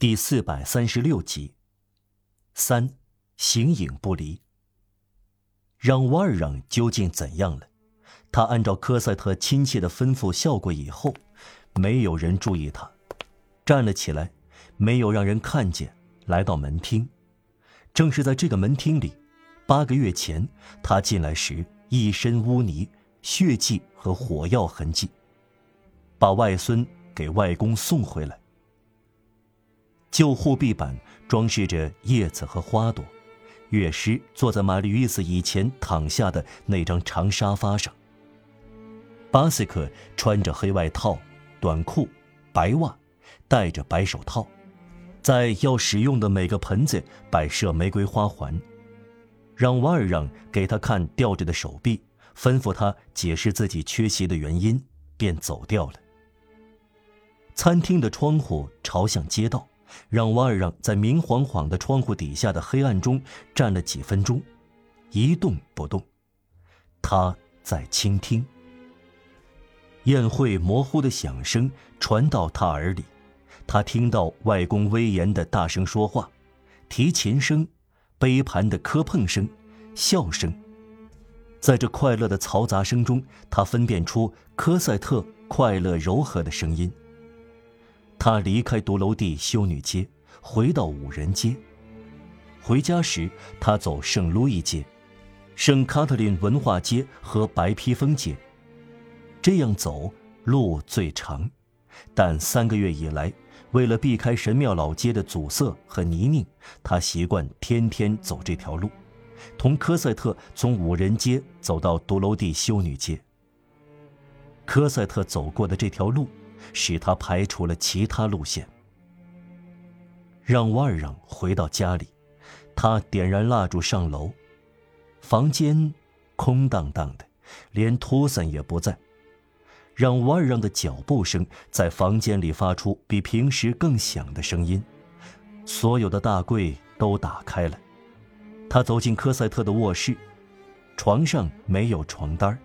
第四百三十六集。三，形影不离。让瓦尔让究竟怎样了？他按照科赛特亲切的吩咐笑过以后，没有人注意他，站了起来，没有让人看见，来到门厅。正是在这个门厅里，八个月前他进来时，一身污泥、血迹和火药痕迹，把外孙给外公送回来。旧护壁板装饰着叶子和花朵，乐师坐在玛丽·伊斯以前躺下的那张长沙发上。巴斯克穿着黑外套、短裤、白袜，戴着白手套，在要使用的每个盆子摆设玫瑰花环，让瓦尔让给他看吊着的手臂，吩咐他解释自己缺席的原因，便走掉了。餐厅的窗户朝向街道。让瓦尔让在明晃晃的窗户底下的黑暗中站了几分钟，一动不动。他在倾听。宴会模糊的响声传到他耳里，他听到外公威严的大声说话，提琴声，杯盘的磕碰声，笑声。在这快乐的嘈杂声中，他分辨出科赛特快乐柔和的声音。他离开独楼地修女街，回到五人街。回家时，他走圣路易街、圣卡特琳文化街和白披风街。这样走路最长，但三个月以来，为了避开神庙老街的阻塞和泥泞，他习惯天天走这条路，同科赛特从五人街走到独楼地修女街。科赛特走过的这条路。使他排除了其他路线。让瓦尔让回到家里，他点燃蜡烛上楼，房间空荡荡的，连托森也不在。让瓦尔让的脚步声在房间里发出比平时更响的声音。所有的大柜都打开了。他走进科赛特的卧室，床上没有床单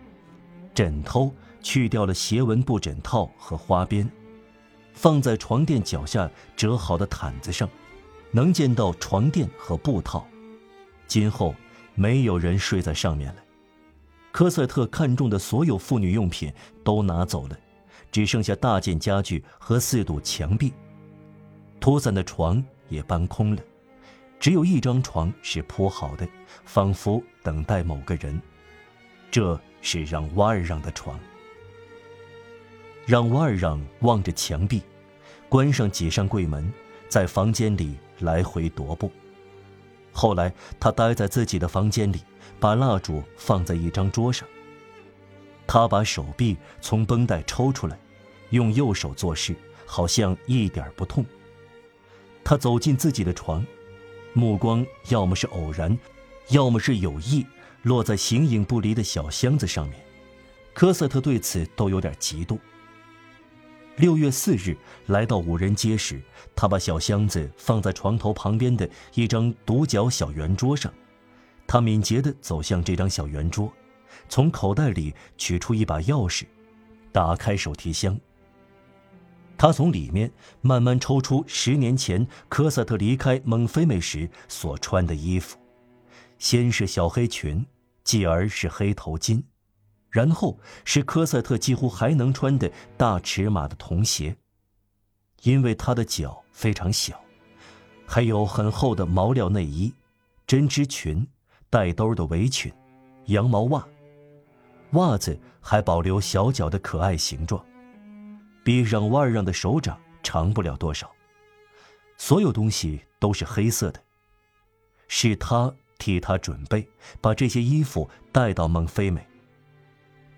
枕头。去掉了斜纹布枕套和花边，放在床垫脚下折好的毯子上，能见到床垫和布套。今后没有人睡在上面了。科赛特看中的所有妇女用品都拿走了，只剩下大件家具和四堵墙壁。托散的床也搬空了，只有一张床是铺好的，仿佛等待某个人。这是让瓦尔让的床。让瓦尔让望着墙壁，关上几扇柜门，在房间里来回踱步。后来，他待在自己的房间里，把蜡烛放在一张桌上。他把手臂从绷带抽出来，用右手做事，好像一点不痛。他走进自己的床，目光要么是偶然，要么是有意，落在形影不离的小箱子上面。科瑟特对此都有点嫉妒。六月四日来到五人街时，他把小箱子放在床头旁边的一张独角小圆桌上。他敏捷地走向这张小圆桌，从口袋里取出一把钥匙，打开手提箱。他从里面慢慢抽出十年前科萨特离开蒙菲美时所穿的衣服，先是小黑裙，继而是黑头巾。然后是科赛特几乎还能穿的大尺码的童鞋，因为他的脚非常小，还有很厚的毛料内衣、针织裙、带兜的围裙、羊毛袜，袜子还保留小脚的可爱形状，比让瓦尔让的手掌长不了多少。所有东西都是黑色的，是他替他准备，把这些衣服带到孟菲美。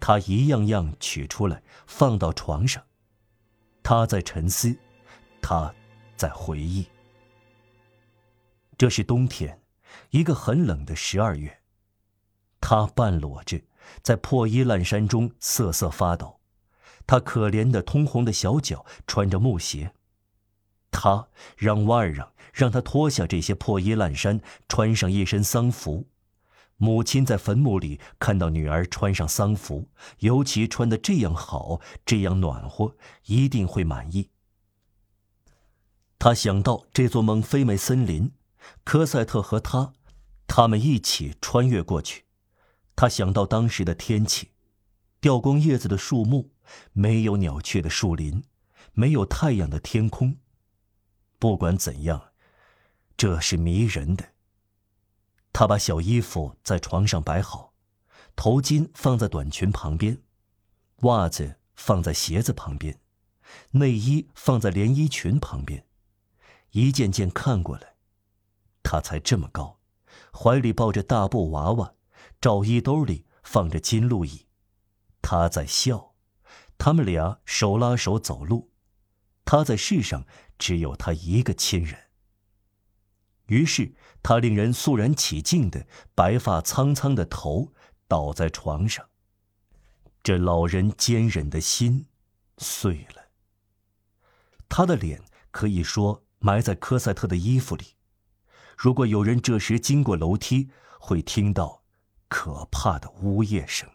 他一样样取出来，放到床上。他在沉思，他在回忆。这是冬天，一个很冷的十二月。他半裸着，在破衣烂衫中瑟瑟发抖。他可怜的通红的小脚穿着木鞋。他让瓦尔让让他脱下这些破衣烂衫，穿上一身丧服。母亲在坟墓里看到女儿穿上丧服，尤其穿得这样好，这样暖和，一定会满意。他想到这座蒙菲美森林，科赛特和他，他们一起穿越过去。他想到当时的天气，掉光叶子的树木，没有鸟雀的树林，没有太阳的天空。不管怎样，这是迷人的。他把小衣服在床上摆好，头巾放在短裙旁边，袜子放在鞋子旁边，内衣放在连衣裙旁边，一件件看过来。他才这么高，怀里抱着大布娃娃，罩衣兜里放着金鹿椅，他在笑，他们俩手拉手走路，他在世上只有他一个亲人。于是，他令人肃然起敬的白发苍苍的头倒在床上。这老人坚韧的心碎了。他的脸可以说埋在科赛特的衣服里。如果有人这时经过楼梯，会听到可怕的呜咽声。